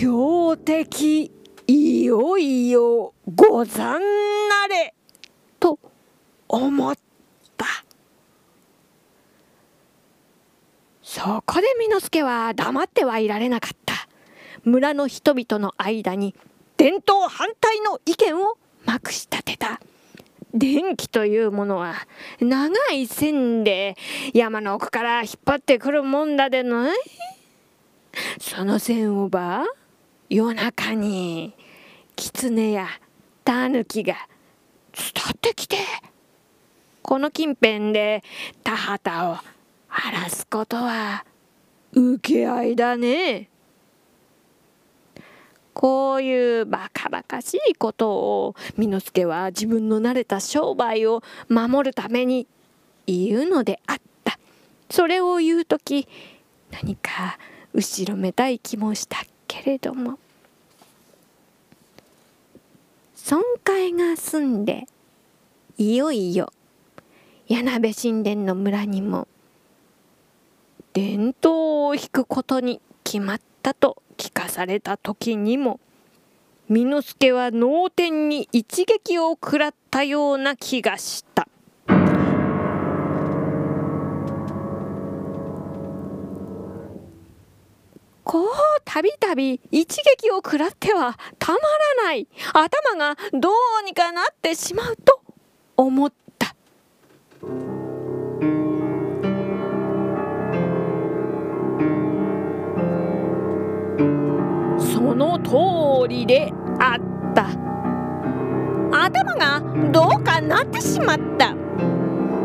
強敵いよいよござんなれと思った。そこで巳之助は黙ってはいられなかった。村の人々の間に伝統反対の意見をまくし立てた。電気というものは長い線で山の奥から引っ張ってくるもんだでない？その線をば夜中に狐やタヌキが伝ってきてこの近辺で田畑を荒らすことは受け合いだね。こういうバカバカしいことを巳之助は自分の慣れた商売を守るために言うのであったそれを言う時何か後ろめたい気もしたけれども損壊が済んでいよいよ柳部神殿の村にも伝統を引くことに決まったと聞かされた時にも巳之助は脳天に一撃を食らったような気がした。こうたびたび一撃を食らってはたまらない頭がどうにかなってしまうと思った。その通りであった頭がどうかなってしまった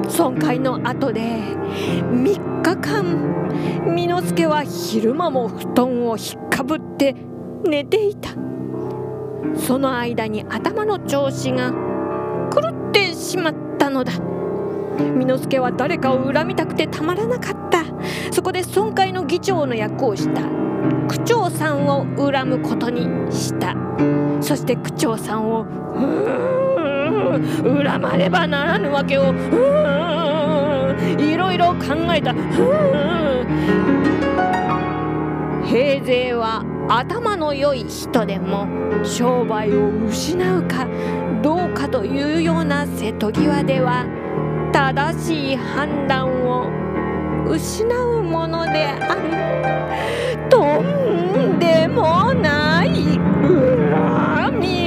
損壊の後で3日間巳之助は昼間も布団をひっかぶって寝ていた。その間に頭の調子が狂ってしまったのだ。巳之助は誰かを恨みたくてたまらなかった。そこで損壊の議長の役をした。区長さんを恨むことにした。そして区長さんをうん恨まねばならぬわけを。いろいろ考えた。平勢は頭の良い人でも商売を失うかどうかというような瀬戸際では正しい判断を失うものである。とんでもない恨み。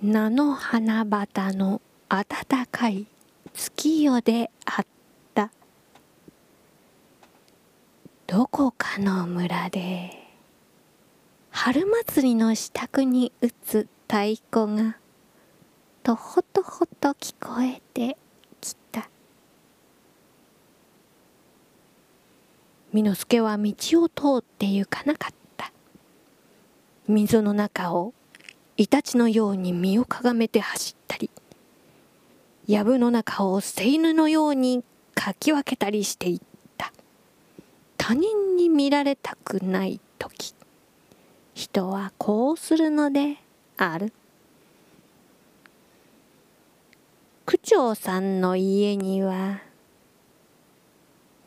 菜の花畑の暖かい月夜であった。どこかの村で春祭りの支度に打つ太鼓がとほとほと聞こえてきた。巳之助は道を通って行かなかった。溝の中をイタチのように身をかがめて走ったり藪の中を捨て犬のようにかき分けたりしていった。他人に見られたくない時人はこうするのである。区長さんの家には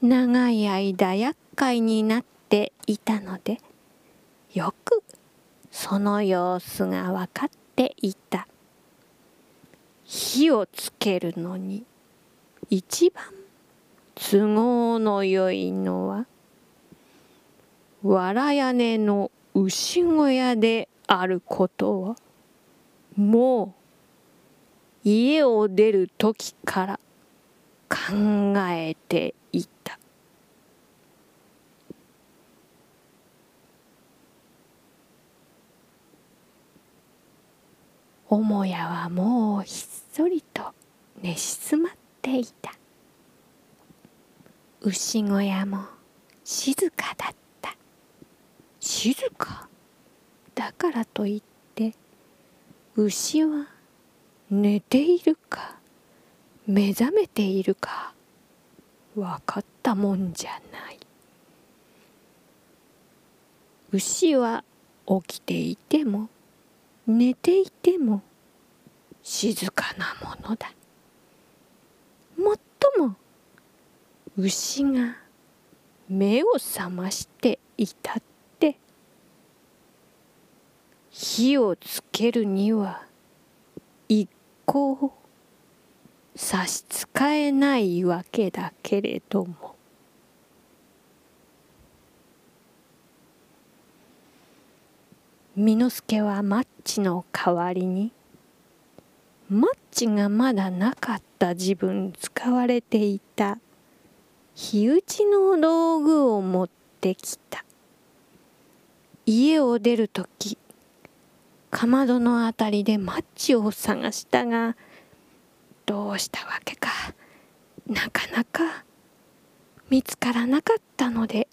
長い間厄介になっていたのでよくその様子が分かっていた。火をつけるのに一番都合のよいのは藁屋根の牛小屋であることはもう家を出る時から考えていた母屋はもうひっそりと寝静まっていた。牛小屋も静かだった。静か？だからといって牛は寝ているか目覚めているか分かったもんじゃない。牛は起きていても寝ていても静かなものだ。もっとも牛が目を覚ましていたって火をつけるには一向差し支えないわけだけれども美之助はマッチの代わりに。マッチがまだなかった自分使われていた。火打ちの道具を持ってきた。家を出る時かまどのあたりでマッチを探したがどうしたわけか。なかなか見つからなかったので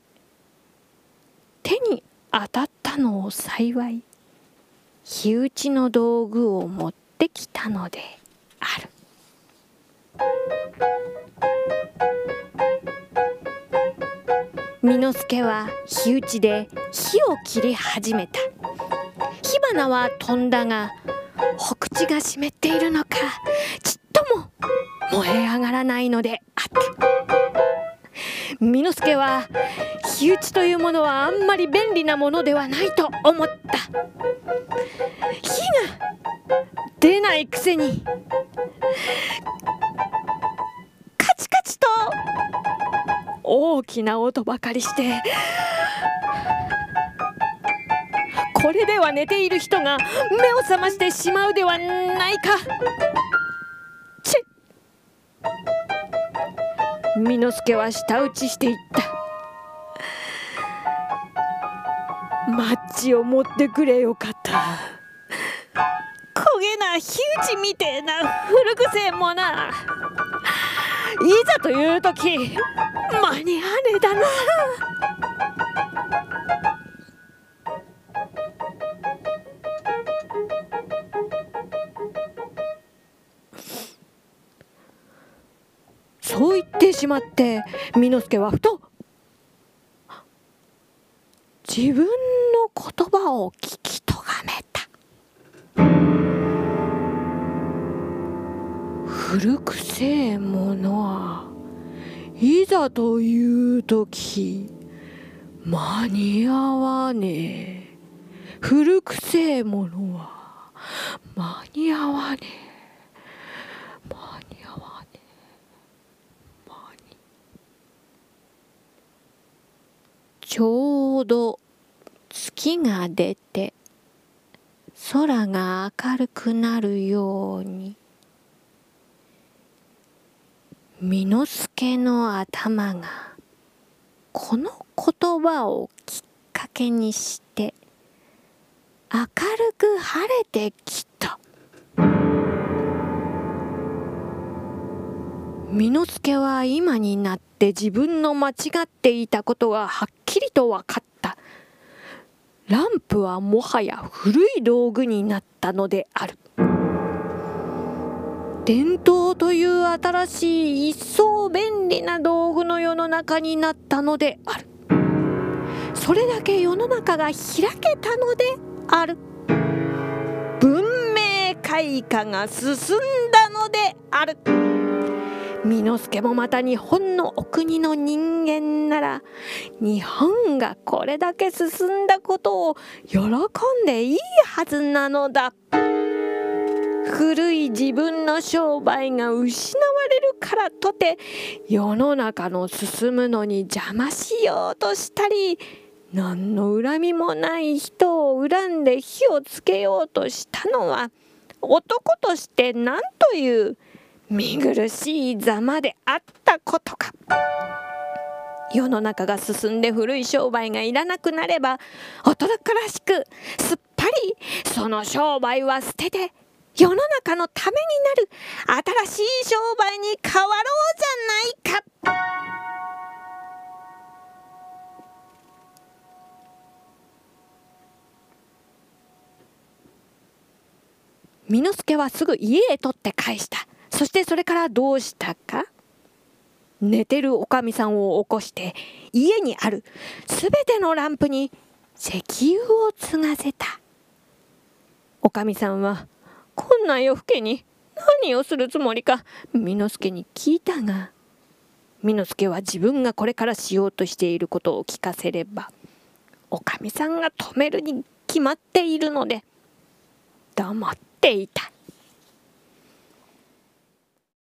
手に当たったのを幸い火打ちの道具を持ってきたのである。之助は火打ちで火を切り始めた火花は飛んだがほ口が湿っているのかちっとも燃え上がらないのであった之助は火打ちというものはあんまり便利なものではないと思った。火が出ないくせに。カチカチと大きな音ばかりして。これでは寝ている人が目を覚ましてしまうではないか。チッ。之助は舌打ちしていった。マッチを持ってくれよかった。焦げな火打ちみてえな古癖もな。いざという時間に合わねえだな。そう言ってしまって之助はふと自分の葉を聞きとがめた。古くせえものはいざという時間に合わねえ。古くせえものは間に合わねえ。間に合わねえ。間に。ちょうど月が出て空が明るくなるように美之助の頭がこの言葉をきっかけにして明るく晴れてきた。美之助は今になって自分の間違っていたことがはっきりと分かった。ランプはもはや古い道具になったのである。伝統という新しい一層便利な道具の世の中になったのである。それだけ世の中が開けたのである。文明開化が進んだのである。之助もまた日本のお国の人間なら日本がこれだけ進んだことを喜んでいいはずなのだ。古い自分の商売が失われるからとて世の中の進むのに邪魔しようとしたり何の恨みもない人を恨んで火をつけようとしたのは男として何という見苦しいざまであったことか。世の中が進んで古い商売がいらなくなれば男らしくすっぱりその商売は捨てて世の中のためになる新しい商売に変わろうじゃないか巳之助はすぐ家へ取って返したそしてそれからどうしたか？寝てるおかみさんを起こして家にあるすべてのランプに石油を継がせた。おかみさんはこんな夜更けに何をするつもりか巳之助に聞いたが巳之助は自分がこれからしようとしていることを聞かせればおかみさんが止めるに決まっているので黙っていた。